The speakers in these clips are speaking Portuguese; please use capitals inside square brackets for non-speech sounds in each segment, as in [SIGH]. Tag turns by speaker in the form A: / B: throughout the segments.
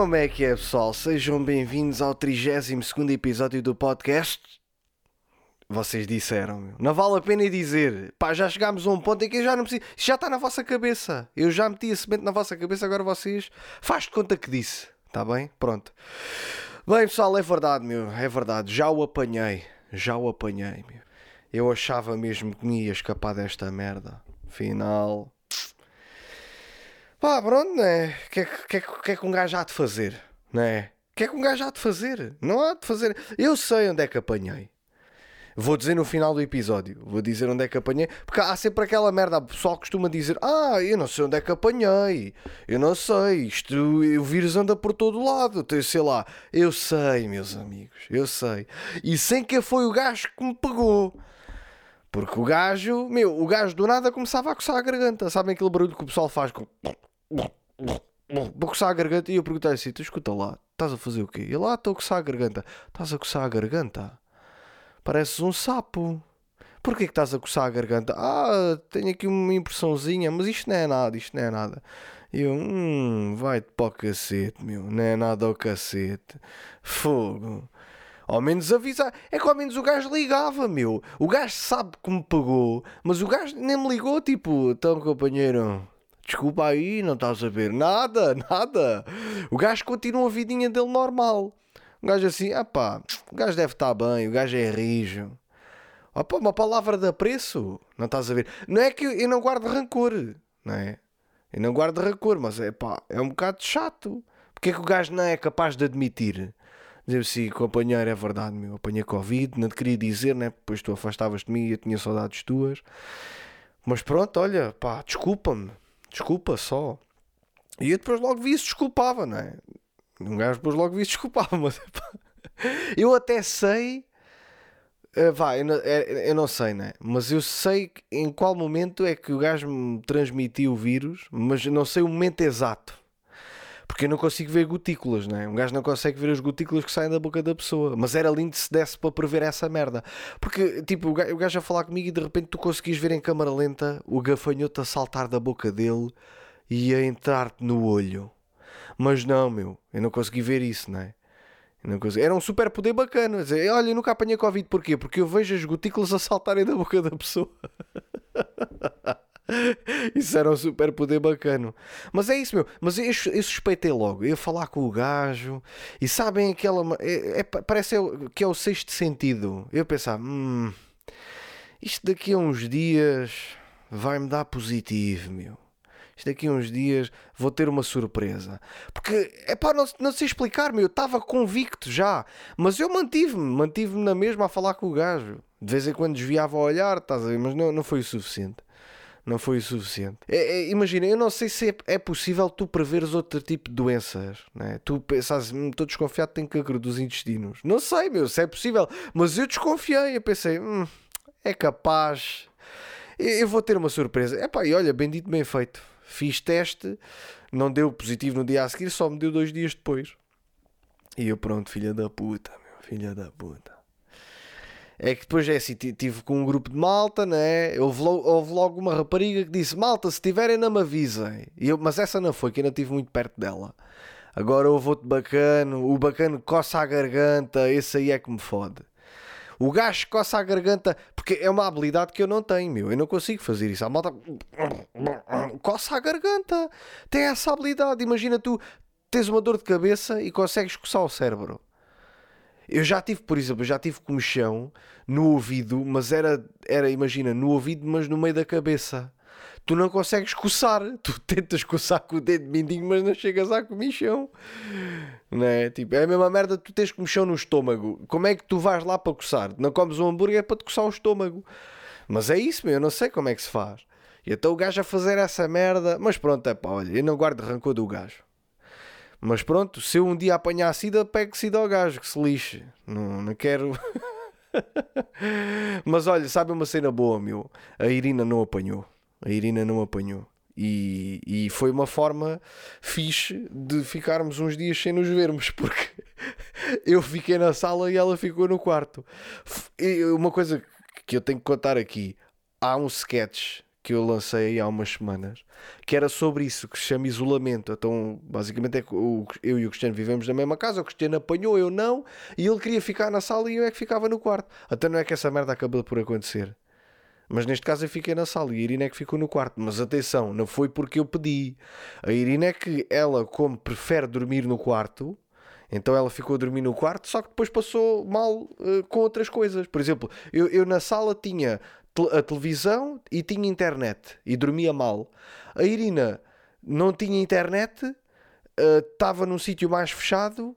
A: Como é que é, pessoal? Sejam bem-vindos ao 32 episódio do podcast. Vocês disseram, meu. Não vale a pena dizer. Pá, já chegámos a um ponto em que eu já não preciso. Isto já está na vossa cabeça. Eu já meti a semente na vossa cabeça, agora vocês. Faz de conta que disse. Está bem? Pronto. Bem, pessoal, é verdade, meu. É verdade. Já o apanhei. Já o apanhei, meu. Eu achava mesmo que me ia escapar desta merda. Final. Pá, pronto, né? O que, é, que, é, que é que um gajo há de fazer? Né? O que é que um gajo há de fazer? Não há de fazer. Eu sei onde é que apanhei. Vou dizer no final do episódio. Vou dizer onde é que apanhei. Porque há sempre aquela merda. O pessoal costuma dizer: Ah, eu não sei onde é que apanhei. Eu não sei. Isto, o vírus anda por todo lado. Sei lá. Eu sei, meus amigos. Eu sei. E sem que foi o gajo que me pegou. Porque o gajo, meu, o gajo do nada começava a coçar a garganta. Sabem aquele barulho que o pessoal faz com. Vou coçar a garganta e eu perguntei assim: tu escuta lá, estás a fazer o quê? E lá estou a coçar a garganta. Estás a coçar a garganta? Pareces um sapo. Porquê que estás a coçar a garganta? Ah, tenho aqui uma impressãozinha, mas isto não é nada, isto não é nada. E eu, hum, vai-te para o cacete, meu, não é nada ao cacete. Fogo. Ao menos avisar. É que ao menos o gajo ligava, meu. O gajo sabe que me pagou, mas o gajo nem me ligou, tipo, então companheiro, desculpa aí, não estás a ver nada, [LAUGHS] nada. O gajo continua a vidinha dele normal. O gajo assim, ah pá, o gajo deve estar bem, o gajo é rijo. Opa, uma palavra de apreço, não estás a ver? Não é que eu, não guardo rancor, não é? Eu não guardo rancor, mas é pá, é um bocado chato. Porque é que o gajo não é capaz de admitir? Dizer assim, companheiro, é verdade, meu, apanhei Covid, não te queria dizer, né? Depois tu afastavas de mim e eu tinha saudades tuas. Mas pronto, olha, pá, desculpa-me, desculpa só. E eu depois logo vi isso, desculpava, não é? Um gajo depois logo vi desculpava, [LAUGHS] mas pá, eu até sei. Uh, vá, eu não, eu não sei, né? Mas eu sei em qual momento é que o gajo me transmitiu o vírus, mas não sei o momento exato. Porque eu não consigo ver gotículas, né? Um gajo não consegue ver as gotículas que saem da boca da pessoa. Mas era lindo se desse para prever essa merda. Porque, tipo, o gajo, a falar comigo e de repente tu conseguis ver em câmara lenta o gafanhoto a saltar da boca dele e a entrar-te no olho. Mas não, meu, eu não consegui ver isso, não é? Não. Era um super poder bacana. Dizer, olha, eu nunca apanhei Covid, porquê? Porque eu vejo as gotículas a saltarem da boca da pessoa. [LAUGHS] [LAUGHS] Isso era um super poder bacana. Mas é isso, meu. Mas eu, eu suspeitei logo. Eu ia falar com o gajo e sabem aquela. É, é, parece que é o sexto sentido. Eu pensava, hum, isto daqui a uns dias vai-me dar positivo, meu. Isto daqui a uns dias vou ter uma surpresa. Porque, é pá, não, não sei explicar, meu. Eu estava convicto já. Mas eu mantive-me, mantive-me na mesma a falar com o gajo. De vez em quando desviava o olhar, estás a ver? Mas não, não foi o suficiente não foi o suficiente. É, é, imagina, eu não sei se é, é, possível tu preveres outro tipo de doenças. Né? Tu pensas, hum, estou desconfiado, tenho cancro dos intestinos. Não sei, meu, se é possível. Mas eu desconfiei, eu pensei, hum, é capaz. Eu vou ter uma surpresa. Epá, e olha, bendito bem feito. Fiz teste, não deu positivo no dia a seguir, só me deu dois dias depois. E eu, pronto, filha da puta, meu, filha da puta é que depois é assim, tive com um grupo de malta, né? Houve logo, houve logo uma rapariga que disse: Malta, se tiverem, não me avisem. Eu, mas essa não foi, que ainda estive muito perto dela. Agora houve outro bacano, o bacano coça a garganta, esse aí é que me fode. O gajo coça a garganta, porque é uma habilidade que eu não tenho, meu. Eu não consigo fazer isso. A malta coça a garganta, tem essa habilidade. Imagina tu tens uma dor de cabeça e consegues coçar o cérebro. Eu já tive, por exemplo, já tive comichão no ouvido, mas era, era, imagina, no ouvido, mas no meio da cabeça. Tu não consegues coçar, [LAUGHS] tu tentas coçar com o dedo mindinho, mas não chegas à comichão. Não é? Tipo, é a mesma merda, tu tens comichão no estômago. Como é que tu vais lá para coçar? Não comes um hambúrguer para te coçar o estômago. Mas é isso, meu, eu não sei como é que se faz. E então o gajo a fazer essa merda, mas pronto, é pá, olha, eu não guardo rancor do gajo. Mas pronto, se eu um dia apanhar sida, pego sida ao gajo, que se lixe. Não, não quero. [LAUGHS] Mas olha, sabe uma cena boa, meu? A Irina não apanhou. A Irina não apanhou. E, e foi uma forma fixe de ficarmos uns dias sem nos vermos, [LAUGHS] porque eu fiquei na sala e ela ficou no quarto. E uma coisa que eu tenho que contar aqui: há um sketch que eu lancei há umas semanas, que era sobre isso, que se chama isolamento. Então, basicamente, é o- eu e o Cristiano vivemos na mesma casa, o Cristiano apanhou, eu não, e ele queria ficar na sala e eu é que ficava no quarto. Até não é que essa merda acabou por acontecer. Mas neste caso eu fiquei na sala e a Irina é que ficou no quarto. Mas atenção, não foi porque eu pedi. A Irina é que ela, como prefere dormir no quarto, então ela ficou a dormir no quarto, só que depois passou mal eh, com outras coisas. Por exemplo, eu, eu na sala tinha a televisão e tinha internet e dormia mal. A Irina não tinha internet, eh, estava num sítio mais fechado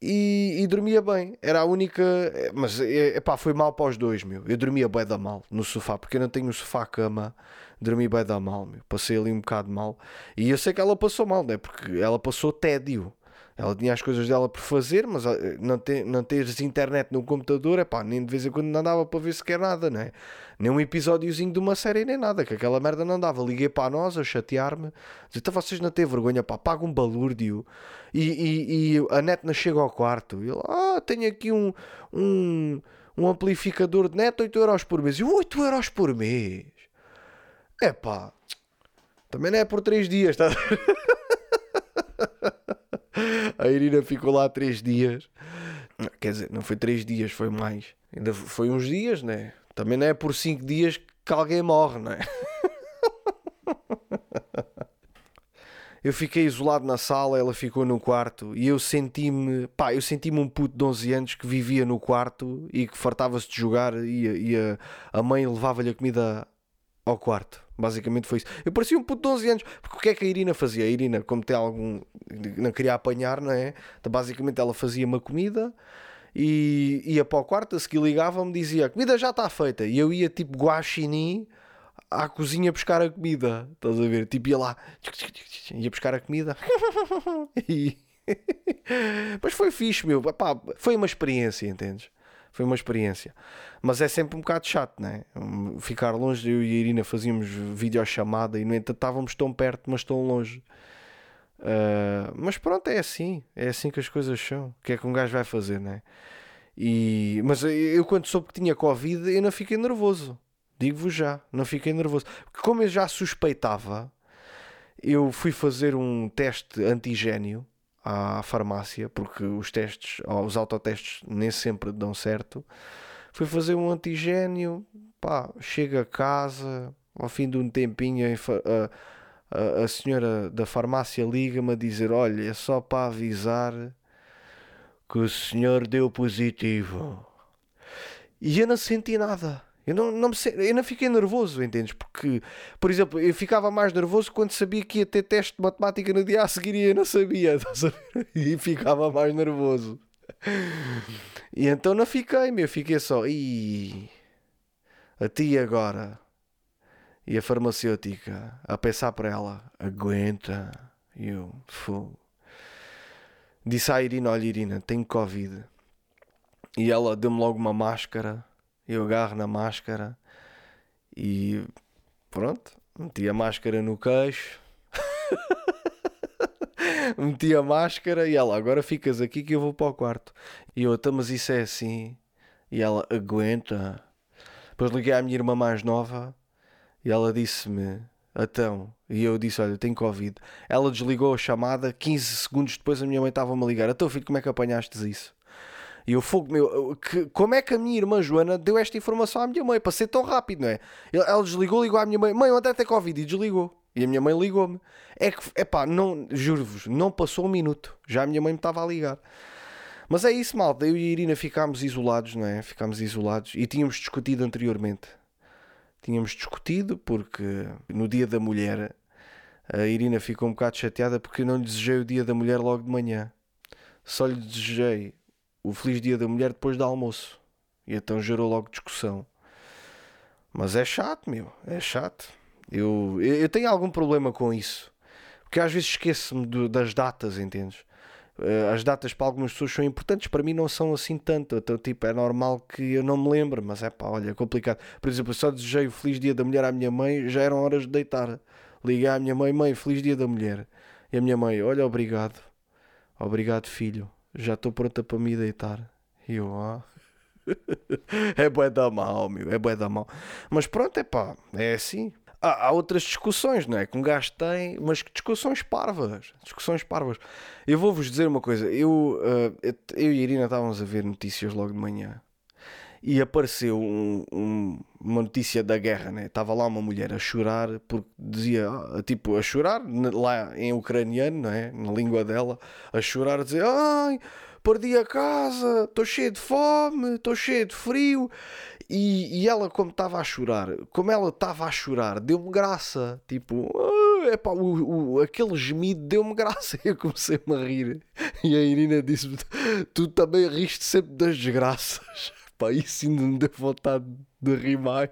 A: e, e dormia bem. Era a única. eh, Mas eh, epá, foi mal para os dois, meu. Eu dormia bué da mal no sofá, porque eu não tenho sofá-cama. Dormi bué da mal, meu. Passei ali um bocado mal. E eu sei que ela passou mal, né? Porque ela passou tédio. Ela tinha as coisas dela por fazer, mas não, ter, não teres internet no computador, epá, nem de vez em quando não dava para ver sequer nada, né? Nem um episódiozinho de uma série, nem nada, que aquela merda não dava. Liguei para nós a chatear-me, dizer, então vocês não têm vergonha, pá, paga um balúrdio. E, e, e a net não chega ao quarto. E ele, ah, tenho aqui um, um, um amplificador de net, 8 euros por mês. E eu, 8 euros por mês? É pá, também não é por 3 dias, tá? [LAUGHS] [LAUGHS] A Irina ficou lá 3 dias. Quer dizer, não foi 3 dias, foi mais. Ainda foi uns dias, né? Também não é por 5 dias que alguém morre, não é? [LAUGHS] Eu fiquei isolado na sala, ela ficou no quarto e eu senti-me, pá, eu senti-me um puto de 11 anos que vivia no quarto e que fartava-se de jogar e, e a, a mãe levava-lhe a comida ao quarto. Basicamente foi isso. Eu parecia um puto de 11 anos, porque o que é que a Irina fazia? A Irina, como tem algum. não queria apanhar, não é? Então, basicamente ela fazia uma comida e ia para o quarto, a seguir ligava-me dizia: a comida já está feita. E eu ia tipo guaxinim à cozinha buscar a comida. Estás a ver? Tipo, ia lá, ia buscar a comida. [LAUGHS] e... [LAUGHS] Mas foi fixe, meu. Epá, foi uma experiência, entendes? Foi uma experiência. Mas é sempre um bocado chato, né? Ficar longe, eu e a Irina fazíamos videochamada e, no entanto, estávamos tão perto, mas tão longe. Uh, mas pronto, é assim. É assim que as coisas são. O que é que um gajo vai fazer, né? E... Mas eu, quando soube que tinha Covid, eu não fiquei nervoso. Digo-vos já, não fiquei nervoso. Porque como eu já suspeitava, eu fui fazer um teste antigênio à farmácia, porque os testes, os autotestes nem sempre dão certo. Fui fazer um antigênio, pá, chego a casa, ao fim de um tempinho, a, a, a senhora da farmácia liga-me a dizer: Olha, é só para avisar que o senhor deu positivo. E eu não senti nada. Eu não, não, me, eu não fiquei nervoso, entendes? Porque, por exemplo, eu ficava mais nervoso quando sabia que ia ter teste de matemática no dia a seguir e eu não sabia, [LAUGHS] E ficava mais nervoso. E então não fiquei, meu, fiquei só. E a ti agora. E a farmacêutica a pensar para ela: aguenta. E eu, fogo. Disse à Irina: Olha, Irina, tenho Covid. E ela deu-me logo uma máscara eu agarro na máscara e pronto, meti a máscara no queixo, [LAUGHS] meti a máscara e ela, agora ficas aqui que eu vou para o quarto. E eu, então, mas isso é assim. E ela, aguenta. Depois liguei à minha irmã mais nova e ela disse-me, então, e eu disse, olha, tenho Covid. Ela desligou a chamada, 15 segundos depois a minha mãe estava-me a ligar, então filho, como é que apanhaste isso? E eu fogo, meu, que, como é que a minha irmã Joana deu esta informação à minha mãe para ser tão rápido, não é? Ela desligou, ligou à minha mãe, mãe, o André tem Covid e desligou. E a minha mãe ligou-me. É que, é pá, não, juro-vos, não passou um minuto. Já a minha mãe me estava a ligar. Mas é isso, malta. Eu e a Irina ficámos isolados, não é? Ficámos isolados e tínhamos discutido anteriormente. Tínhamos discutido porque no dia da mulher a Irina ficou um bocado chateada porque não lhe desejei o dia da mulher logo de manhã. Só lhe desejei o Feliz Dia da Mulher depois do almoço. E então gerou logo discussão. Mas é chato, meu. É chato. Eu, eu tenho algum problema com isso. Porque às vezes esqueço-me das datas, entendes? As datas para algumas pessoas são importantes, para mim não são assim tanto. Então, tipo, é normal que eu não me lembre, mas é pá, olha, é complicado. Por exemplo, eu só desejei o Feliz Dia da Mulher à minha mãe, já eram horas de deitar. Liguei à minha mãe, mãe, Feliz Dia da Mulher. E a minha mãe, olha, obrigado. Obrigado, filho já estou pronta para me deitar. E eu, ah. [LAUGHS] é bué da mal, meu, é bué da mal. Mas pronto, é pá, é assim. há, há outras discussões, não é? Que um gajo tem, mas discussões parvas. Discussões parvas. Eu vou-vos dizer uma coisa. Eu, uh, eu e a Irina estávamos a ver notícias logo de manhã e apareceu um, um, uma notícia da guerra, né? Estava lá uma mulher a chorar porque dizia, ah, tipo, a chorar lá em ucraniano, não é? Na língua dela, a chorar, a dizer, ai, perdi a casa, estou cheio de fome, estou cheio de frio. E, e ela, como estava a chorar, como ela estava a chorar, deu-me graça. Tipo, ah, epá, o, o, aquele gemido deu-me graça. [LAUGHS] Eu comecei-me a rir. E a Irina disse-me: Tu também riste sempre das desgraças. Pá, isso ainda me deu vontade de rir mais.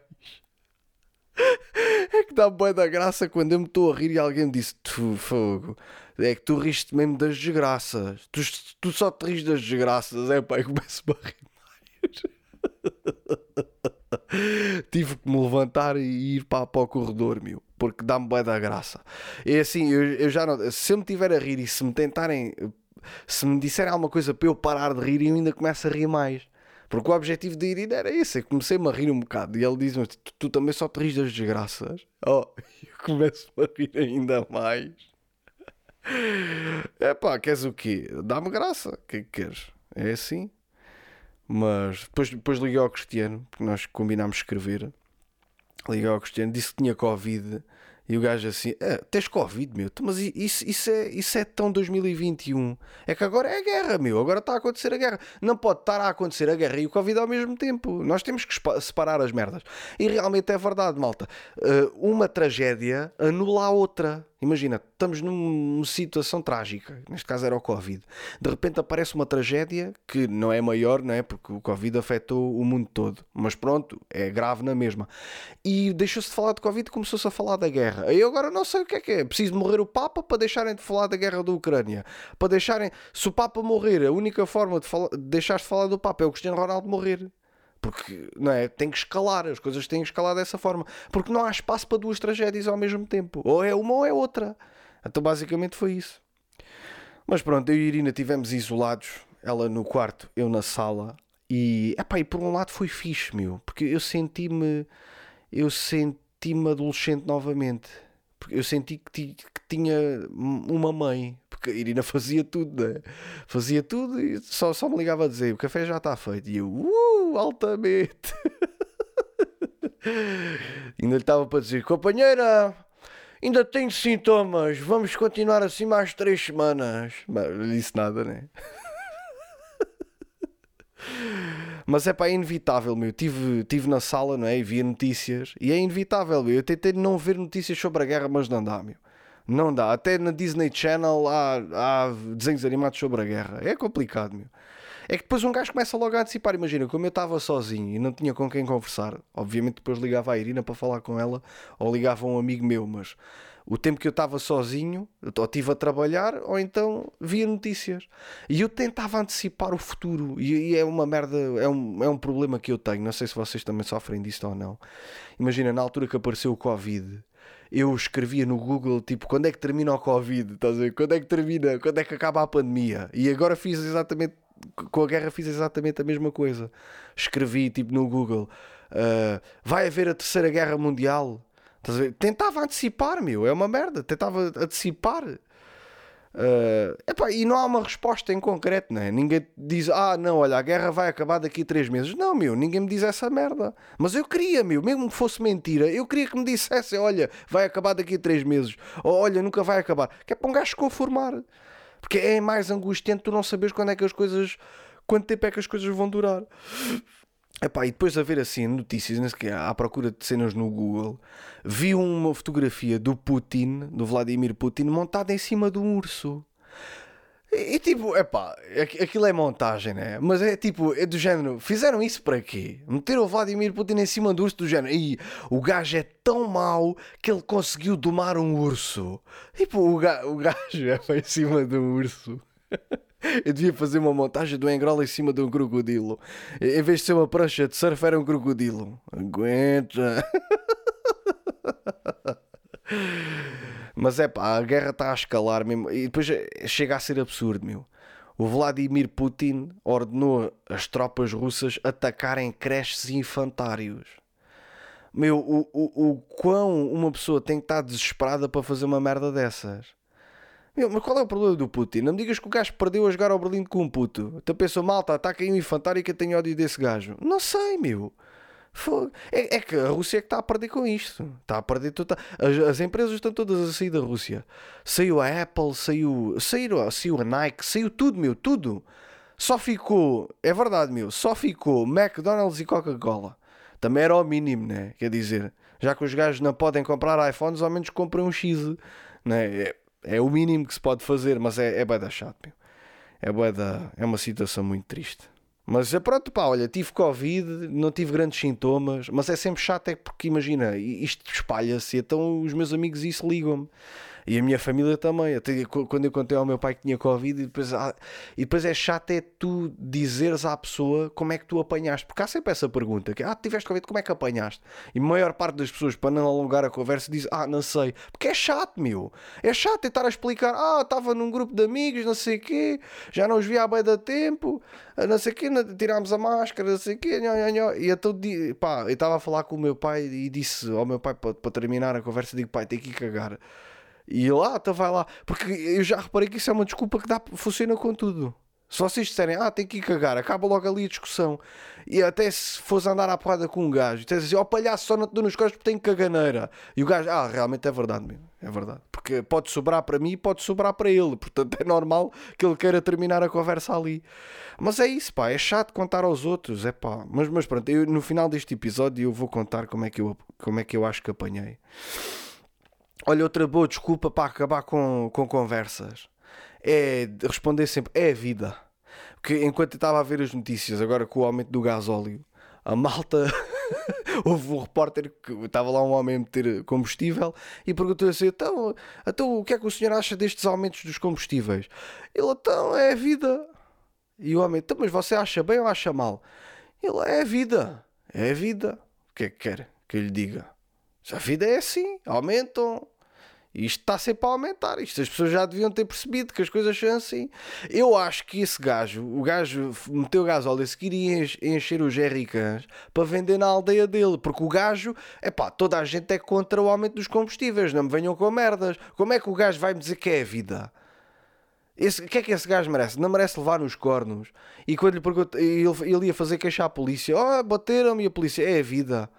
A: É que dá boa da graça quando eu me estou a rir e alguém me disse: Tu, fogo, é que tu riste mesmo das desgraças. Tu, tu só te rires das desgraças. É pá, eu começo-me a rir mais. [LAUGHS] Tive que me levantar e ir para, para o corredor, meu, porque dá-me boa da graça. É assim, eu, eu já não. Se eu me tiver a rir e se me tentarem. Se me disserem alguma coisa para eu parar de rir, eu ainda começo a rir mais. Porque o objetivo de ir era esse. Eu comecei-me a rir um bocado. E ele diz-me: tu, tu, também só te rires das desgraças. Oh, [LAUGHS] eu começo-me a rir ainda mais. É pá, queres o quê? Dá-me graça. O que é que queres? É assim. Mas depois, depois liguei ao Cristiano, porque nós combinámos escrever. Liguei ao Cristiano, disse que tinha Covid. E o gajo assim, ah, tens Covid, meu, mas isso, isso, é, isso é tão 2021. É que agora é a guerra, meu, agora está a acontecer a guerra. Não pode estar a acontecer a guerra e o Covid ao mesmo tempo. Nós temos que separar as merdas. E realmente é verdade, malta. Ah, uma tragédia anula a outra. Imagina, estamos numa situação trágica, neste caso era o Covid. De repente aparece uma tragédia que não é maior, não é? Porque o Covid afetou o mundo todo. Mas pronto, é grave na mesma. E deixou-se de falar de Covid e começou-se a falar da guerra. E agora não sei o que é que é. Preciso morrer o Papa para deixarem de falar da guerra da Ucrânia. Para deixarem. Se o Papa morrer, a única forma de, de deixar de falar do Papa é o Cristiano Ronaldo morrer. Porque não é? tem que escalar, as coisas têm que escalar dessa forma. Porque não há espaço para duas tragédias ao mesmo tempo. Ou é uma ou é outra. Então basicamente foi isso. Mas pronto, eu e Irina estivemos isolados, ela no quarto, eu na sala. E, epá, e por um lado foi fixe, meu, porque eu senti-me eu senti-me adolescente novamente. Porque eu senti que, que tinha uma mãe, porque a Irina [LAUGHS] fazia tudo, né? Fazia tudo e só, só me ligava a dizer: o café já está feito. E eu, uh, altamente. [LAUGHS] ainda lhe estava para dizer: companheira, ainda tenho sintomas, vamos continuar assim mais três semanas. Mas não disse nada, né? [LAUGHS] Mas é pá, é inevitável, meu. Tive, tive na sala, não é? E via notícias. E é inevitável, meu. Eu tentei não ver notícias sobre a guerra, mas não dá, meu. Não dá. Até na Disney Channel há, há desenhos animados sobre a guerra. É complicado, meu. É que depois um gajo começa logo a antecipar. Imagina, como eu estava sozinho e não tinha com quem conversar, obviamente depois ligava à Irina para falar com ela ou ligava a um amigo meu, mas o tempo que eu estava sozinho, ou estive a trabalhar, ou então via notícias. E eu tentava antecipar o futuro. E, e, é uma merda, é um, é um problema que eu tenho. Não sei se vocês também sofrem disto ou não. Imagina, na altura que apareceu o Covid eu escrevia no Google tipo quando é que termina o Covid, estás a ver? Quando é que termina, quando é que acaba a pandemia? E agora fiz exatamente com a guerra fiz exatamente a mesma coisa. Escrevi tipo no Google uh, vai haver a terceira guerra mundial. Tentava antecipar, meu, é uma merda. Tentava antecipar Uh, epá, e não há uma resposta em concreto, né? Ninguém diz, ah, não, olha, a guerra vai acabar daqui a três meses. Não, meu, ninguém me diz essa merda. Mas eu queria, meu, mesmo que fosse mentira, eu queria que me dissessem, olha, vai acabar daqui a três meses. Ou olha, nunca vai acabar. Que é para um gajo conformar. Porque é mais angustiante tu não saberes quando é que as coisas. Quanto tempo é que as coisas vão durar. Epá, e depois de haver assim notícias que à procura de cenas no Google, vi uma fotografia do Putin, do Vladimir Putin, montada em cima de um urso. E, e tipo, epá, aquilo é montagem, né? Mas é tipo, é do género, fizeram isso para quê? Meteram o Vladimir Putin em cima do urso do género. E o gajo é tão mau que ele conseguiu domar um urso. Tipo, o, ga, o gajo [LAUGHS] é em cima do urso. [LAUGHS] Eu devia fazer uma montagem do engrola em cima de um crocodilo. Em vez de ser uma prancha de surf, era um crocodilo. Aguenta. Mas é pá, a guerra está a escalar mesmo. E depois chega a ser absurdo, meu. O Vladimir Putin ordenou as tropas russas atacarem creches infantários. Meu, o, o, o quão uma pessoa tem que estar desesperada para fazer uma merda dessas. Meu, mas qual é o problema do Putin? Não me digas que o gajo perdeu a jogar ao Berlim com um puto. Então pensou, malta, está aqui um infantário que eu tenho ódio desse gajo. Não sei, meu. É, é, que a Rússia é que está a perder com isto. Está a perder toda. As, as, empresas estão todas a sair da Rússia. Saiu a Apple, saiu, saiu, saiu a Nike, saiu tudo, meu, tudo. Só ficou, é verdade, meu, só ficou McDonald's e Coca-Cola. Também era o mínimo, né? Quer dizer, já que os gajos não podem comprar iPhones, ao menos comprem um X, né? É, é o mínimo que se pode fazer, mas é, é da chato, meu. É da... É uma situação muito triste. Mas é pronto, pá, olha, tive Covid, não tive grandes sintomas, mas é sempre chato, é porque imagina, isto espalha-se, então os meus amigos isso ligam-me. E a minha família também. Até quando eu contei ao meu pai que tinha Covid, e depois, ah, e depois é chato é tu dizeres à pessoa como é que tu apanhaste. Porque há sempre essa pergunta: que, ah, tiveste Covid, como é que apanhaste? E a maior parte das pessoas, para não alongar a conversa, diz: ah, não sei. Porque é chato, meu. É chato tentar explicar: ah, estava num grupo de amigos, não sei o quê, já não os via há bem da tempo, não sei o quê, tirámos a máscara, não sei o quê, nhó, nhó, nhó. e então, pá, eu estava a falar com o meu pai e disse ao meu pai, para, para terminar a conversa, digo: pai, tem que ir cagar. E lá, ah, então vai lá. Porque eu já reparei que isso é uma desculpa que dá, funciona com tudo. Se vocês disserem, ah, tem que ir cagar, acaba logo ali a discussão. E até se fosse andar à porrada com um gajo, e assim, ó oh, palhaço, só não te dou nos costas porque tem caganeira. E o gajo, ah, realmente é verdade mesmo, é verdade. Porque pode sobrar para mim e pode sobrar para ele. [LAUGHS] Portanto, é normal que ele queira terminar a conversa ali. Mas é isso, pá, é chato contar aos outros, é pá. Mas, mas pronto, eu, no final deste episódio eu vou contar como é que eu, como é que eu acho que apanhei. Olha, outra boa desculpa para acabar com, com conversas é responder sempre: é a vida. Porque enquanto eu estava a ver as notícias, agora com o aumento do gás óleo, a malta. [LAUGHS] Houve um repórter que estava lá um homem a meter combustível e perguntou assim: então, então o que é que o senhor acha destes aumentos dos combustíveis? Ele, então, é a vida. E o homem, então, mas você acha bem ou acha mal? Ele, é a vida. É a vida. O que é que quer que eu lhe diga? A vida é assim, aumentam, isto está sempre a aumentar. Isto as pessoas já deviam ter percebido que as coisas são assim. Eu acho que esse gajo, o gajo meteu gás óleo se queria encher os jerrycans para vender na aldeia dele. Porque o gajo, é pá, toda a gente é contra o aumento dos combustíveis. Não me venham com merdas. Como é que o gajo vai me dizer que é a vida? O que é que esse gajo merece? Não merece levar nos cornos. E quando lhe pergunto, ele, ele ia fazer queixar a polícia: Oh, bateram-me a polícia. É a vida.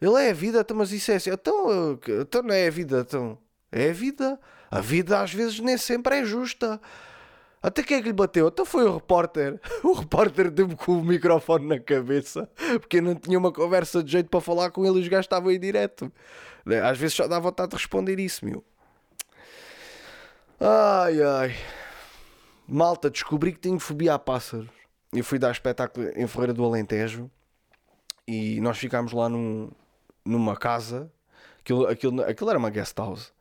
A: Ele é a vida, então, mas isso é assim. Então, então não é a vida, então. É a vida. A vida às vezes nem sempre é justa. Até quem é que lhe bateu? Então foi o repórter. [LAUGHS] O repórter deu-me com o microfone na cabeça porque eu não tinha uma conversa de jeito para falar com ele e os gajos estavam aí direto. Às vezes só dá vontade de responder isso, meu. Ai ai. Malta, descobri que tenho fobia a pássaros. Eu fui dar espetáculo em Ferreira do Alentejo e nós ficámos lá num, numa casa, aquilo, aquilo, aquilo era uma guest house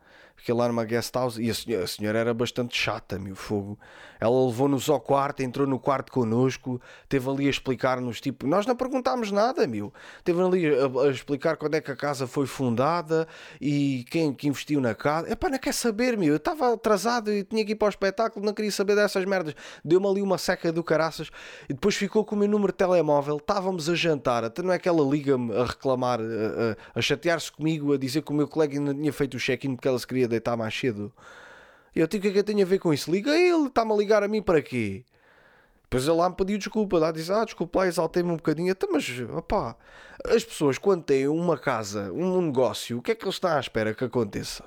A: aquilo lá numa guest house e a senhora, a senhora era bastante chata, meu fogo. Ela levou-nos ao quarto, entrou no quarto connosco, teve ali a explicar-nos, tipo, nós não perguntámos nada, meu. Teve ali a, a, explicar quando é que a casa foi fundada e quem que investiu na casa. É pá, não quer saber, meu. Eu estava atrasado e tinha que ir para o espetáculo, não queria saber dessas merdas. Deu-me ali uma seca do caraças e depois ficou com o meu número de telemóvel. Estávamos a jantar, até não é que ela liga-me a reclamar, a, a, a chatear-se comigo, a dizer que o meu colega ainda tinha feito o check-in porque ela se queria deitar mais cedo. E eu, tipo, o que é que eu tenho a ver com isso? Liga ele, está-me a ligar a mim para quê? Depois ele lá me pediu desculpa, lá disse, ah, desculpa lá, exaltei-me um bocadinho. Então, mas, opá, as pessoas quando têm uma casa, um negócio, o que é que eles estão à espera que aconteça?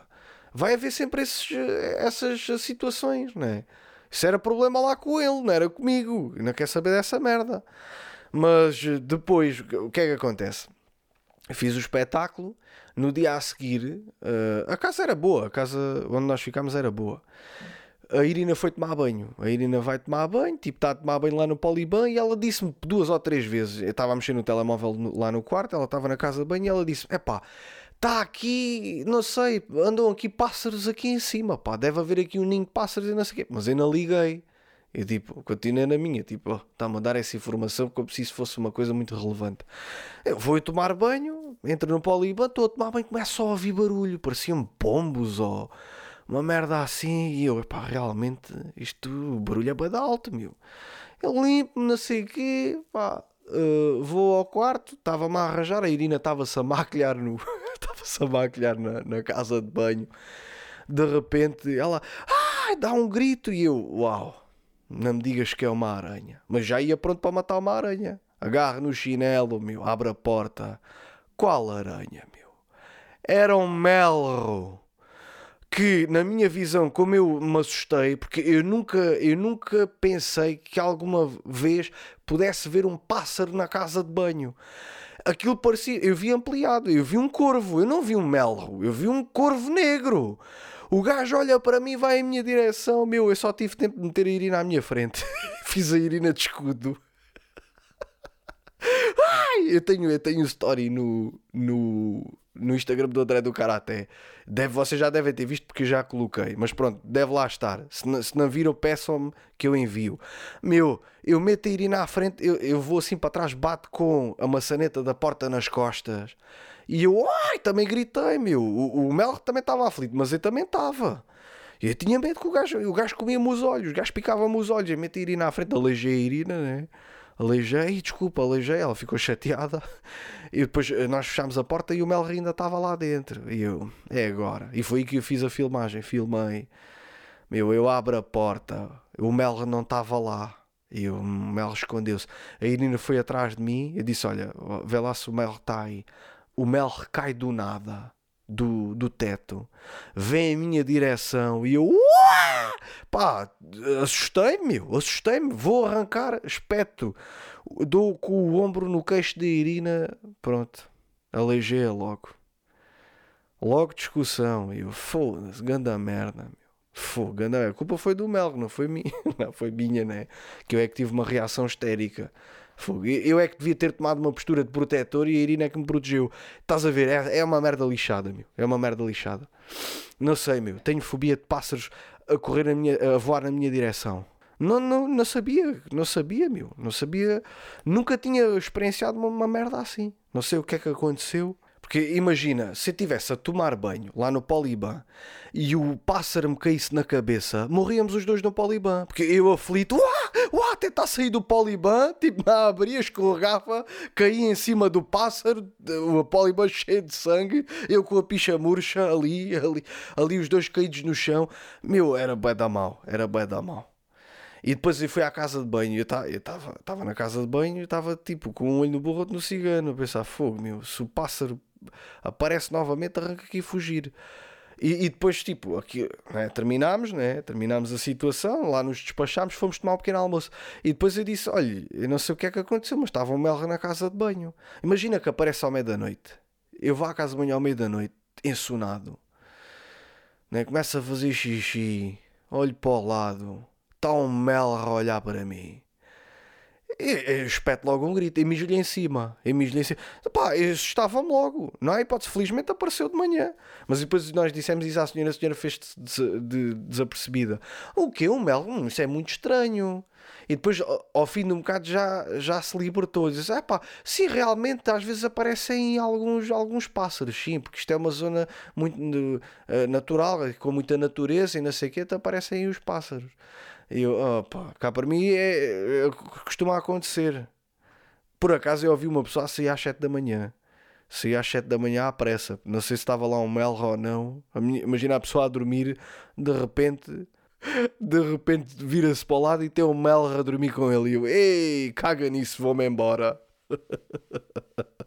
A: Vai haver sempre esses, essas situações, não é? Isso era problema lá com ele, não era comigo. Não quer saber dessa merda. Mas depois, o que é que acontece? Fiz o espetáculo no dia a seguir, uh, a casa era boa, a casa onde nós ficámos era boa. A Irina foi tomar banho. A Irina vai tomar banho, tipo, está a tomar banho lá no Poliban e ela disse-me duas ou três vezes. Eu estava a mexer no telemóvel lá no quarto, ela estava na casa de banho e ela disse: Epá, está aqui, não sei, andam aqui pássaros aqui em cima, pá, deve haver aqui um ninho de pássaros e não sei o quê. Mas eu não liguei. Eu tipo, continuei na minha, tipo, está-me a dar essa informação como se isso fosse uma coisa muito relevante. Eu vou tomar banho, entro no poliban, estou a tomar banho, começo só a ouvir barulho, pareciam pombos ou uma merda assim, e eu, pá, realmente, isto, barulho é bem alto, meu. Eu limpo, não sei o quê, pá, uh, vou ao quarto, estava-me a arranjar, a Irina estava-se a maquilhar no. [LAUGHS] estava-se a maquilhar na, na casa de banho. De repente ela ah, dá um grito e eu, uau, não me digas que é uma aranha. Mas já ia pronto para matar uma aranha. Agarra no chinelo, meu, abre a porta. Qual aranha, meu? Era um melro que na minha visão, como eu me assustei, porque eu nunca, eu nunca pensei que alguma vez pudesse ver um pássaro na casa de banho. Aquilo parecia, eu vi ampliado, eu vi um corvo, eu não vi um melro, eu vi um corvo negro. O gajo olha para mim, vai em minha direção, meu, eu só tive tempo de meter a Irina à minha frente. [LAUGHS] Fiz a Irina de escudo. Ai, eu tenho, eu tenho story no, no, no Instagram do André do Karaté. Deve, vocês já devem ter visto porque já coloquei. Mas pronto, deve lá estar. Se não, se não viram, peçam-me que eu envio. Meu, eu meto a Irina à frente, eu, eu vou assim para trás, bato com a maçaneta da porta nas costas. E eu, ai, também gritei, meu. O, o Mel também estava aflito, mas eu também estava. Eu tinha medo que o gajo, o gajo comia-me os olhos, o gajo picava-me os olhos. Eu meto a Irina à frente, aleijei a Irina, né? aleijei, desculpa, aleijei, ela ficou chateada. E depois eh, nós fechámos a porta e o Melri ainda estava lá dentro. E eu, é agora. E foi aí que eu fiz a filmagem, filmei. Meu, eu abro a porta, o Mel não estava lá. E o Mel escondeu-se. A Irina foi atrás de mim. Eu disse: Olha, vê lá se o Mel está aí. O Mel recai do nada do, do teto, vem em minha direção e eu pá, assustei-me, assustei-me, vou arrancar, espeto, dou com o ombro no queixo de Irina, pronto, aleijei-a logo. Logo discussão, e eu, foda-se, ganda merda, meu. Fogo, merda. A culpa foi do Mel, não foi minha, [LAUGHS] não foi minha, né? Que eu é que tive uma reação histérica. Eu é que devia ter tomado uma postura de protetor e a Irina é que me protegeu. Estás a ver? É, é uma merda lixada, meu. É uma merda lixada. Não sei, meu. Tenho fobia de pássaros a correr na minha, a voar na minha direção. Não, não, não sabia, não sabia, meu. Não sabia. Nunca tinha experienciado uma, uma merda assim. Não sei o que é que aconteceu. Porque imagina, se eu estivesse a tomar banho lá no Poliban e o pássaro me caísse na cabeça, morríamos os dois no Poliban. Porque eu aflito, uá, uá, tentar sair do Poliban, tipo, [LAUGHS] não, abria, escorregava, caía em cima do pássaro, o Poliban cheio de sangue, eu com a picha murcha ali, ali, ali os dois caídos no chão. Meu, era bué da mal, era bué da mal. E depois eu fui à casa de banho. Eu estava na casa de banho e estava tipo com um olho no burro, no cigano. A pensar, fogo, meu, se o pássaro aparece novamente, arranca aqui fugir. E, e, depois, tipo, aqui, né, terminámos, né, terminámos a situação, lá nos despachámos, fomos tomar um pequeno almoço. E depois eu disse: Olha, eu não sei o que é que aconteceu, mas estava um melra na casa de banho. Imagina que aparece ao meio da noite. Eu vou à casa de banho ao meio da noite, ensonado, né, começa a fazer xixi, olho para o lado, está um melra a olhar para mim. Eu espeto logo um grito, e mijo-lhe em cima, e mijo-lhe em cima. Pá, estava-me logo, não há hipótese, felizmente apareceu de manhã. Mas depois nós dissemos isso à senhora, a senhora fez-se de, de, desapercebida. O quê? Um mel? Hum, isso é muito estranho. E depois, ao fim de um bocado, já, já se libertou. Diz: é pá, sim, realmente às vezes aparecem alguns, alguns pássaros, sim, porque isto é uma zona muito uh, natural, com muita natureza e não sei o quê, então aparecem os pássaros. E eu, opa, cá para mim é, é, costuma acontecer. Por acaso eu ouvi uma pessoa sair às 7 da manhã. Sair às 7 da manhã à pressa. Não sei se estava lá um mel ou não. Imagina a pessoa a dormir, de repente, de repente vira-se para o lado e tem um mel a dormir com ele. E eu, ei, caga nisso, vou-me embora. [LAUGHS]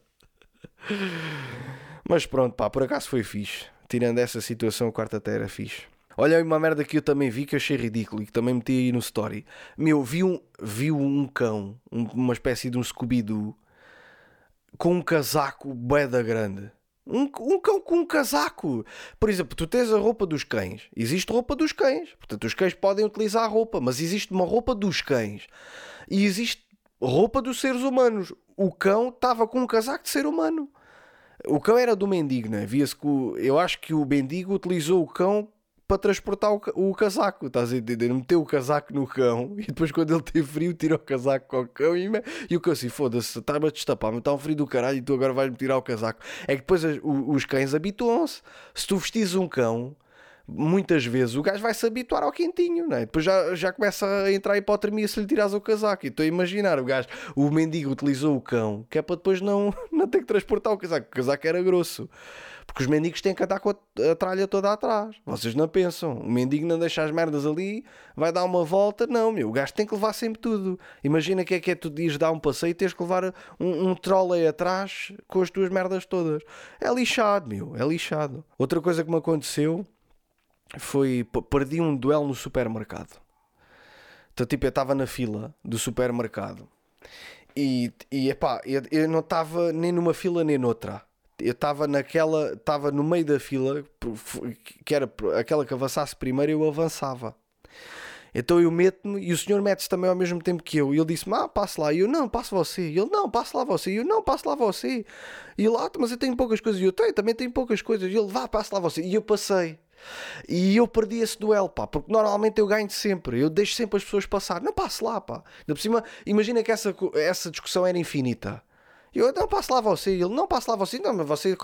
A: Mas pronto, pá, por acaso foi fixe. Tirando essa situação, o era fixe. Olha uma merda que eu também vi que eu achei ridículo e que também meti aí no story. Meu, vi um, vi um cão, um, uma espécie de um Scooby-Doo, com um casaco beda grande. Um, um cão com um casaco. Por exemplo, tu tens a roupa dos cães. Existe roupa dos cães. Portanto, os cães podem utilizar a roupa, mas existe uma roupa dos cães. E existe roupa dos seres humanos. O cão estava com um casaco de ser humano. O cão era do mendigo, não é? Via-se que o, eu acho que o mendigo utilizou o cão para transportar o, o casaco, estás a entender? Meteu o casaco no cão [LAUGHS] e depois, quando ele teve frio, tira o casaco com o cão e, e o cão assim: foda-se, está-me a destapar, está um frio do caralho e tu agora vais-me tirar o casaco. É que depois os, os cães habituam-se. Se tu vestis um cão, muitas vezes o gajo vai se habituar ao quentinho, não é? Depois já, já começa a entrar a hipotermia se lhe tirares o casaco. E estou a imaginar, o gajo, o mendigo utilizou o cão, que é para depois não, [LAUGHS] não ter que transportar o casaco, o casaco era grosso. Porque os mendigos têm que andar com a, a tralha toda atrás. Vocês não pensam. O mendigo não deixa as merdas ali, vai dar uma volta. Não, meu. O gajo tem que levar sempre tudo. Imagina que é que é tu dizes dar um passeio e tens que levar um, um trolley atrás com as tuas merdas todas. É lixado, meu. É lixado. Outra coisa que me aconteceu foi. Perdi um duelo no supermercado. Então, tipo, eu estava na fila do supermercado. E, e epá, eu, eu não estava nem numa fila nem noutra eu estava naquela, estava no meio da fila, que era aquela que avançasse primeiro, eu avançava. Então eu meto-me e o senhor mete-se também ao mesmo tempo que eu. E ele disse-me: Ah, passe lá. E eu: Não, passe você. E ele: Não, passe lá você. E eu: Não, passe lá você. E ele: Ah, mas eu tenho poucas coisas. E eu: Tenho, também tenho poucas coisas. E ele: Vá, passe lá você. E eu passei. E eu perdi esse duelo, pá, porque normalmente eu ganho sempre. Eu deixo sempre as pessoas passar. Não passe lá, pá. De por cima, imagina que essa, essa discussão era infinita. E eu, não, passo lá você. E ele, não, passo lá você. Não, mas você,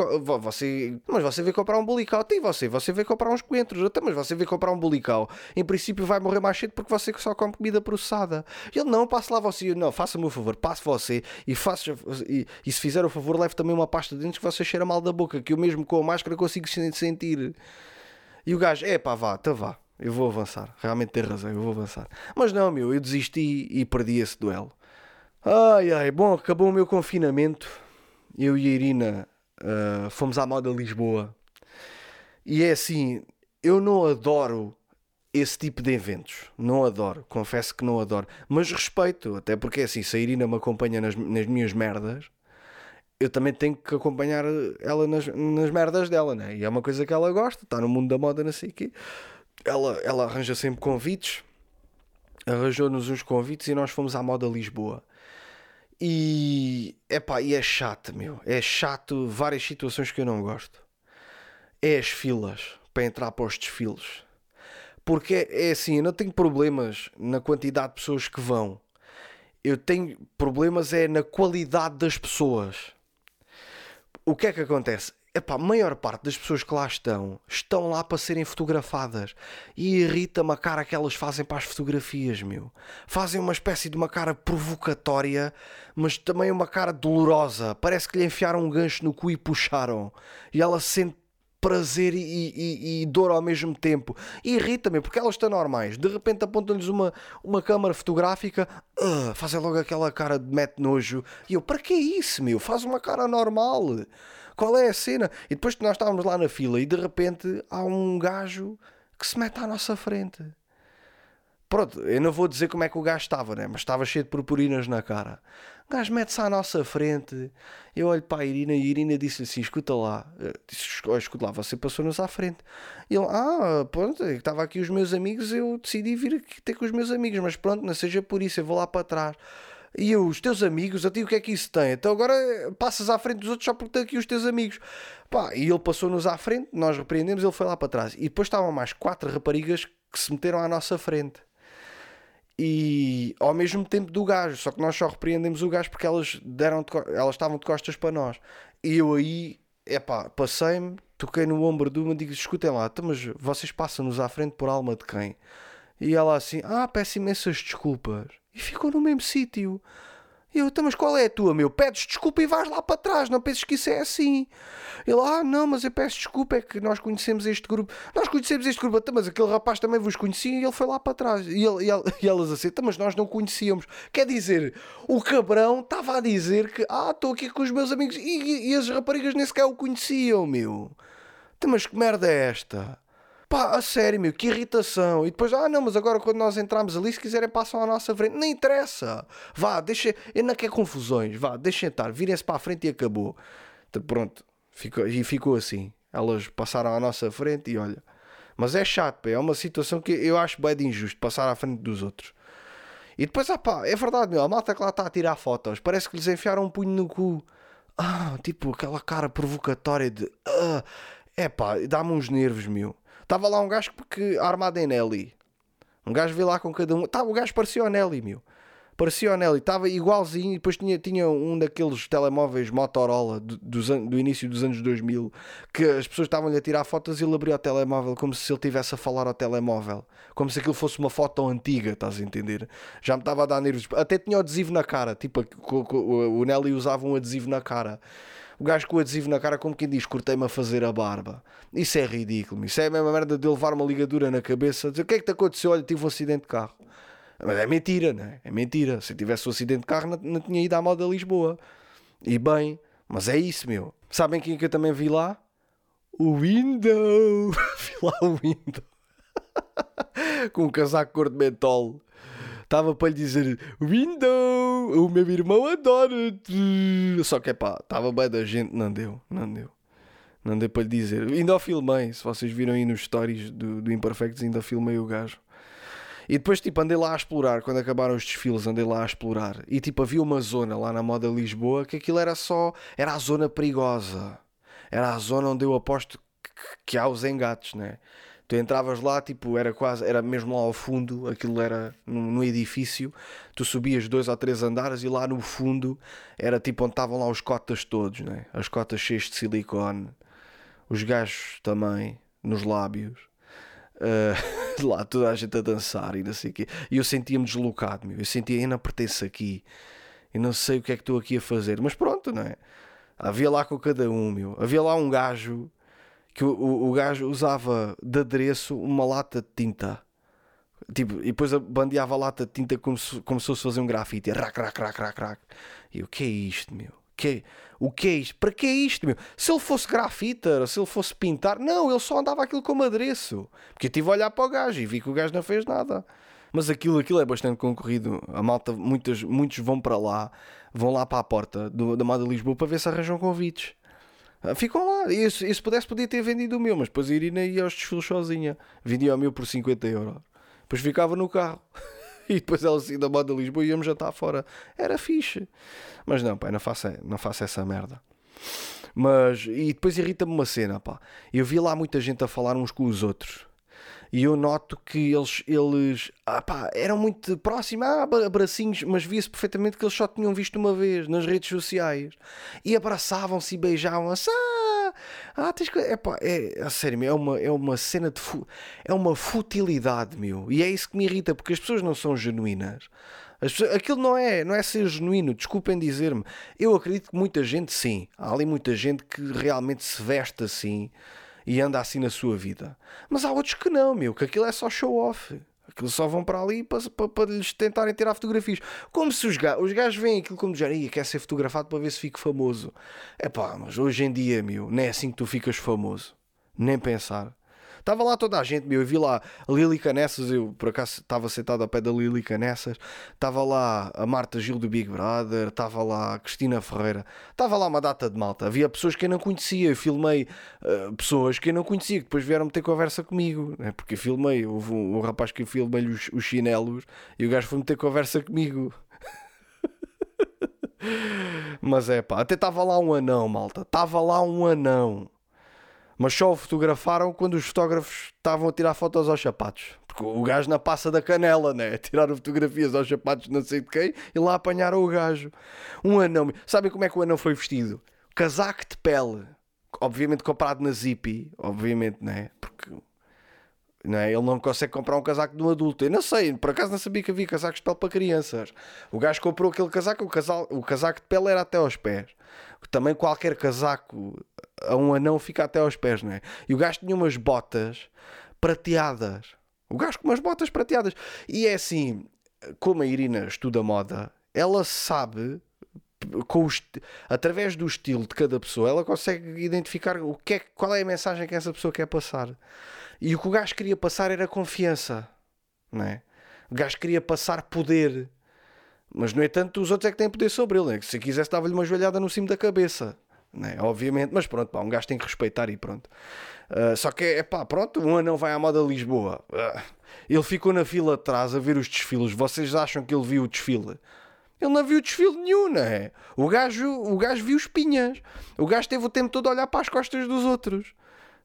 A: você, mas você veio comprar um bulical. Tem você, você veio comprar uns coentros. Até, mas você veio comprar um bulical. Em princípio vai morrer mais cedo porque você só come comida processada. E ele, não, passo lá você. Eu, não, faça-me o favor, passe você. E, faça, e, e se fizer o favor, leve também uma pasta de dentes que você cheira mal da boca. Que eu mesmo com a máscara consigo sentir. E o gajo, é pá, vá, tá vá. Eu vou avançar. Realmente tem razão, eu vou avançar. Mas não, meu, eu desisti e perdi esse duelo. Ai ai, bom, acabou o meu confinamento. Eu e a Irina uh, fomos à moda Lisboa. E é assim, eu não adoro esse tipo de eventos. Não adoro, confesso que não adoro. Mas respeito, até porque é assim, se a Irina me acompanha nas, nas minhas merdas, eu também tenho que acompanhar ela nas, nas merdas dela, né? E é uma coisa que ela gosta, está no mundo da moda, não sei o quê. Ela, ela arranja sempre convites, arranjou-nos uns convites e nós fomos à moda Lisboa. E, epá, e é chato, meu. É chato várias situações que eu não gosto. É as filas para entrar para os desfiles. Porque é, é assim, eu não tenho problemas na quantidade de pessoas que vão. Eu tenho problemas é na qualidade das pessoas. O que é que acontece? Epá, a maior parte das pessoas que lá estão estão lá para serem fotografadas e irrita-me a cara que elas fazem para as fotografias, meu. Fazem uma espécie de uma cara provocatória, mas também uma cara dolorosa. Parece que lhe enfiaram um gancho no cu e puxaram. E ela sente prazer e, e, e, dor ao mesmo tempo. E irrita-me, porque elas estão normais. De repente apontam-lhes uma, uma câmara fotográfica, uh, fazem logo aquela cara de mete nojo. E eu, para que isso, meu? Faz uma cara normal qual é a cena? E depois que nós estávamos lá na fila e de repente há um gajo que se mete à nossa frente. Pronto, eu não vou dizer como é que o gajo estava, né? mas estava cheio de purpurinas na cara. O gajo mete-se à nossa frente. Eu olho para a Irina e a Irina disse assim: Escuta lá, disse, oh, escuta lá, você passou-nos à frente. E ele, ah, pronto, é estava aqui os meus amigos, eu decidi vir aqui ter com os meus amigos, mas pronto, não seja por isso, eu vou lá para trás. E os teus amigos, a ti o que é que isso tem? Então agora passas à frente dos outros só porque tem aqui os teus amigos. Pá, e ele passou-nos à frente, nós repreendemos, ele foi lá para trás. E depois estavam mais quatro raparigas que se meteram à nossa frente. E ao mesmo tempo do gajo, só que nós só repreendemos o gajo porque elas, deram elas estavam de costas para nós. E eu aí, epá, passei-me, toquei no ombro de uma e digo: escutem lá, então, mas vocês passam-nos à frente por alma de quem? E ela assim: ah, peço imensas desculpas e ficou no mesmo sítio. E eu, então, mas qual é a tua, meu? Pedes desculpa e vais lá para trás, não penses que isso é assim. Ele, ah, não, mas eu peço desculpa, é que nós conhecemos este grupo. Nós conhecemos este grupo, então, mas aquele rapaz também vos conhecia e ele foi lá para trás. E, ele, e, ele, [LAUGHS] e elas assim, então, mas nós não conhecíamos. Quer dizer, o cabrão estava a dizer que, ah, estou aqui com os meus amigos e, e as raparigas nem sequer o conheciam, meu. Então, mas que merda é esta? Pá, a sério, meu, que irritação. E depois, ah, não, mas agora quando nós entramos ali, se quiserem, passam à nossa frente. Nem interessa. Vá, deixa. Eu não quero confusões. Vá, deixem estar. Virem-se para a frente e acabou. Então, pronto. Ficou, e ficou assim. Elas passaram à nossa frente e olha. Mas é chato, pá. É uma situação que eu acho bem de injusto. Passar à frente dos outros. E depois, ah pá, é verdade, meu. A malta que lá está a tirar fotos. Parece que lhes enfiaram um punho no cu. Ah, tipo aquela cara provocatória de. Ah, é pá, dá-me uns nervos, meu. Estava lá um gajo que armado em Nelly. Um gajo veio lá com cada um. Tá, o gajo parecia o Nelly, meu. Parecia o Nelly, estava igualzinho. E depois tinha, tinha um daqueles telemóveis Motorola do, do, do início dos anos 2000 que as pessoas estavam-lhe a tirar fotos e ele abria o telemóvel como se ele estivesse a falar ao telemóvel, como se aquilo fosse uma foto antiga, estás a entender? Já me estava a dar nervos. Até tinha o adesivo na cara, tipo o Nelly usava um adesivo na cara. O gajo com o adesivo na cara, como quem diz, cortei-me a fazer a barba. Isso é ridículo. Isso é a mesma merda de levar uma ligadura na cabeça. Dizer o que é que te aconteceu? Olha, tive um acidente de carro. Mas é mentira, não é? É mentira. Se tivesse um acidente de carro, não, não tinha ido à moda Lisboa. E bem, mas é isso, meu. Sabem quem é que eu também vi lá? O Window. [LAUGHS] vi lá o Window. [LAUGHS] Com um casaco cor de mentol. Estava para lhe dizer Window, o meu irmão adora-te. Só que é pá, estava bem da gente, não deu, não deu. Não deu para lhe dizer. Ainda o filmei, se vocês viram aí nos stories do, do Imperfectos, ainda filmei o gajo. E depois, tipo, andei lá a explorar. Quando acabaram os desfiles, andei lá a explorar. E, tipo, havia uma zona lá na moda Lisboa que aquilo era só. Era a zona perigosa. Era a zona onde eu aposto que, que há os engates, né? Tu entravas lá, tipo, era quase, era mesmo lá ao fundo, aquilo era no, edifício. Tu subias dois ou três andares e lá no fundo era tipo onde estavam lá os cotas todos, né? As cotas cheias de silicone, os gajos também, nos lábios. Uh, [LAUGHS] lá toda a gente a dançar e não sei o quê. E eu sentia-me deslocado, meu. Eu sentia, eu não pertenço aqui. Eu não sei o que é que estou aqui a fazer. Mas pronto, não é? Havia lá com cada um, meu. Havia lá um gajo que o, o, gajo usava de adereço uma lata de tinta. Tipo, e depois bandeava a lata de tinta como se, como se fosse fazer um grafite. Rac, rac, rac, rac, rac. E o que é isto, meu? Que, o que é isto? Para que é isto, meu? Se ele fosse grafiter, se ele fosse pintar, não, ele só andava aquilo como adereço. Porque eu tive a olhar para o gajo e vi que o gajo não fez nada. Mas aquilo, aquilo é bastante concorrido. A malta, muitas, muitos vão para lá, vão lá para a porta do, da Moda Lisboa para ver se arranjam convites. Ah, ficam lá. E se, se pudesse, podia ter vendido o meu, mas depois a Irina ia aos desfiles sozinha. Vendia o meu por 50 euros. Depois ficava no carro. [LAUGHS] e depois ela saía da moda de Lisboa e íamos jantar fora. Era fixe. Mas não, pai, não faço, não faço essa merda. Mas, e depois irrita-me uma cena, pá. Eu vi lá muita gente a falar uns com os outros e eu noto que eles, eles ah, pá, eram muito próximos, ah, abracinhos, mas via-se perfeitamente que eles só tinham visto uma vez nas redes sociais e abraçavam-se e beijavam-se. Ah, ah, tens que. É, é, sério, é uma, é uma cena de. Fu... É uma futilidade, meu. E é isso que me irrita, porque as pessoas não são genuínas. Pessoas, aquilo não é, não é ser genuíno, desculpem dizer-me. Eu acredito que muita gente sim. Há ali muita gente que realmente se veste assim e anda assim na sua vida. Mas há outros que não, meu, que aquilo é só show off. Aquilo só vão para ali para, para, para lhes tentarem tirar fotografias. Como se os gajos, os gajos veem aquilo como dizem, quer ser fotografado para ver se fico famoso. É pá, mas hoje em dia, meu, não é assim que tu ficas famoso. Nem pensar. Estava lá toda a gente, meu. Eu vi lá Lili Canessas. Eu por acaso estava sentado ao pé da Lili Canessas. Estava lá a Marta Gil do Big Brother. Estava lá a Cristina Ferreira. Estava lá uma data de malta. Havia pessoas que eu não conhecia. Eu filmei uh, pessoas que eu não conhecia. Que depois vieram ter conversa comigo. Né? Porque eu filmei. Houve um, um rapaz que eu filmei os, os chinelos. E o gajo foi meter conversa comigo. [LAUGHS] Mas é pá, até estava lá um anão, malta. Estava lá um anão mas só o fotografaram quando os fotógrafos estavam a tirar fotos aos sapatos. Porque o gajo na passa da canela, né? Tiraram fotografias aos sapatos não sei de quem e lá apanharam o gajo. Um anão. Sabem como é que o anão foi vestido? Casaco de pele. Obviamente comprado na Zippy. Obviamente, né? Porque não é? Ele não consegue comprar um casaco de um adulto. Eu não sei, por acaso não sabia que havia casacos de pele para crianças. O gajo comprou aquele casaco, o, casal, o casaco de pele era até aos pés. Também qualquer casaco a um anão fica até aos pés, não é? E o gajo tinha umas botas prateadas. O gajo com umas botas prateadas. E é assim, como a Irina estuda moda, ela sabe com o, através do estilo de cada pessoa, ela consegue identificar o que é, qual é a mensagem que essa pessoa quer passar. E o que o gajo queria passar era confiança, não é? O gajo queria passar poder, mas no entanto os outros é que têm poder sobre ele. Né? Se quisesse dava-lhe uma joelhada no cimo da cabeça, né? obviamente, mas pronto, pá, um gajo tem que respeitar e pronto. Uh, só que é pá, pronto, um anão vai à moda Lisboa. Uh, ele ficou na fila atrás a ver os desfiles. Vocês acham que ele viu o desfile? Ele não viu desfile nenhum, não é? O gajo, o gajo viu espinhas. O gajo teve o tempo todo a olhar para as costas dos outros.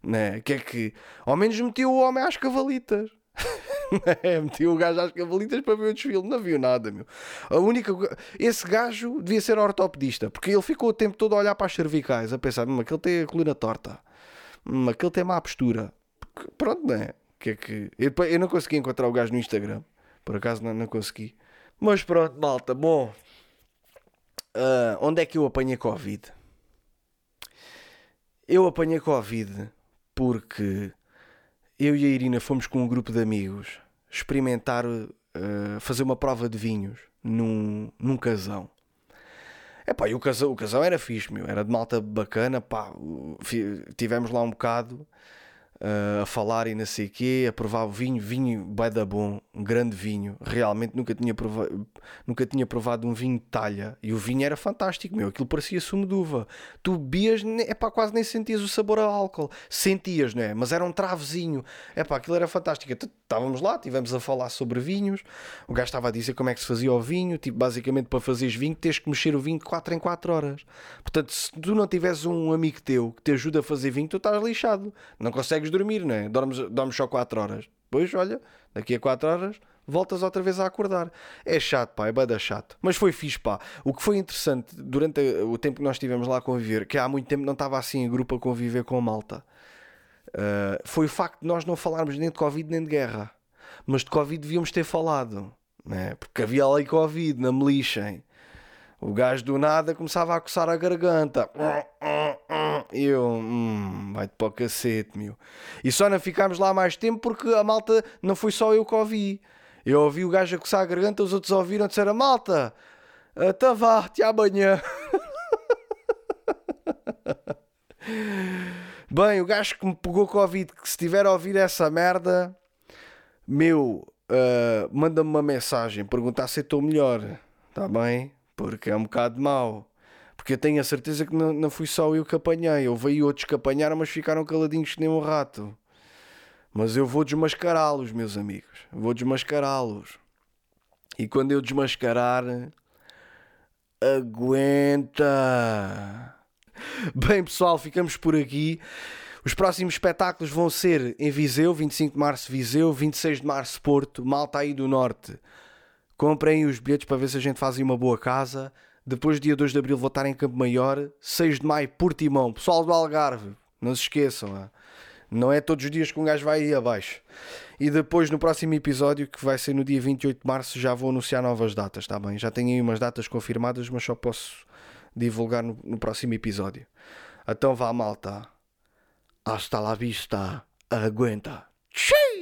A: Né? Que é que ao menos meteu o homem às cavalitas. [LAUGHS] [LAUGHS] É, meti o gajo às cavalitas para ver o desfile, não viu nada, meu. A única. Esse gajo devia ser ortopedista, porque ele ficou o tempo todo a olhar para as cervicais, a pensar, hum, aquele tem a coluna torta, hum, aquele tem má postura. Pronto, não é? Que é que... Eu, eu não consegui encontrar o gajo no Instagram, por acaso não, não consegui. Mas pronto, malta, bom. Uh, onde é que eu apanhei Covid? Eu apanhei Covid porque eu e a Irina fomos com um grupo de amigos experimentar uh, fazer uma prova de vinhos num, num casão. É pá, e o casão, o casão era fixe, meu, era de malta bacana, pá, tivemos lá um bocado uh, a falar e não sei o quê, a provar o vinho, vinho bué da bom, um grande vinho. Realmente nunca tinha, provado, nunca tinha provado um vinho de talha e o vinho era fantástico, meu. Aquilo parecia sumo de uva. Tu bebias, é pá, quase nem sentias o sabor ao álcool. Sentias, não é? Mas era um travozinho. É pá, aquilo era fantástico. Estávamos lá, estivemos a falar sobre vinhos. O gajo estava a dizer como é que se fazia o vinho. Tipo, basicamente para fazeres vinho tens que mexer o vinho de 4 em 4 horas. Portanto, se tu não tiveres um amigo teu que te ajuda a fazer vinho, tu estás lixado. Não consegues consegues dormir, não é? Dormes, dormes só 4 horas. Depois, olha, daqui a 4 horas voltas outra vez a acordar. É chato, pá, é bada chato. Mas foi fixe, pá. O que foi interessante durante o tempo que nós estivemos lá a conviver, que há muito tempo não estava assim em grupo a conviver com a malta, uh, foi o facto de nós não falarmos nem de Covid nem de guerra. Mas de Covid devíamos ter falado, né? porque havia lei Covid, não me. O gajo do nada começava a coçar a garganta. Eu, hum, vai-te para o cacete, meu. E só não ficámos lá mais tempo porque a malta não foi só eu que ouvi. Eu ouvi o gajo a coçar a garganta, os outros ouviram e disseram: Malta, até vá, até amanhã. [LAUGHS] Bem, o gajo que me pegou Covid, que se estiver a ouvir essa merda, meu, uh, manda-me uma mensagem, perguntar se estou melhor. Está bem? Porque é um bocado mau. Porque eu tenho a certeza que não, não fui só eu que apanhei. Houve aí outros que apanharam, mas ficaram caladinhos que nem um rato. Mas eu vou desmascará-los, meus amigos. Vou desmascará-los. E quando eu desmascarar, aguenta. Bem, pessoal, ficamos por aqui. Os próximos espetáculos vão ser em Viseu, 25 de março, Viseu, 26 de março, Porto, Malta aí do Norte. Comprem os bilhetes para ver se a gente faz uma boa casa. Depois, dia 2 de Abril, vou estar em Campo Maior. 6 de Maio, Portimão. Pessoal do Algarve, não se esqueçam. Não é todos os dias que um gajo vai aí abaixo. E depois, no próximo episódio, que vai ser no dia 28 de Março, já vou anunciar novas datas, está bem? Já tenho aí umas datas confirmadas, mas só posso divulgar no, no próximo episódio. Então vá, malta. Hasta la vista. Aguenta. Tchau!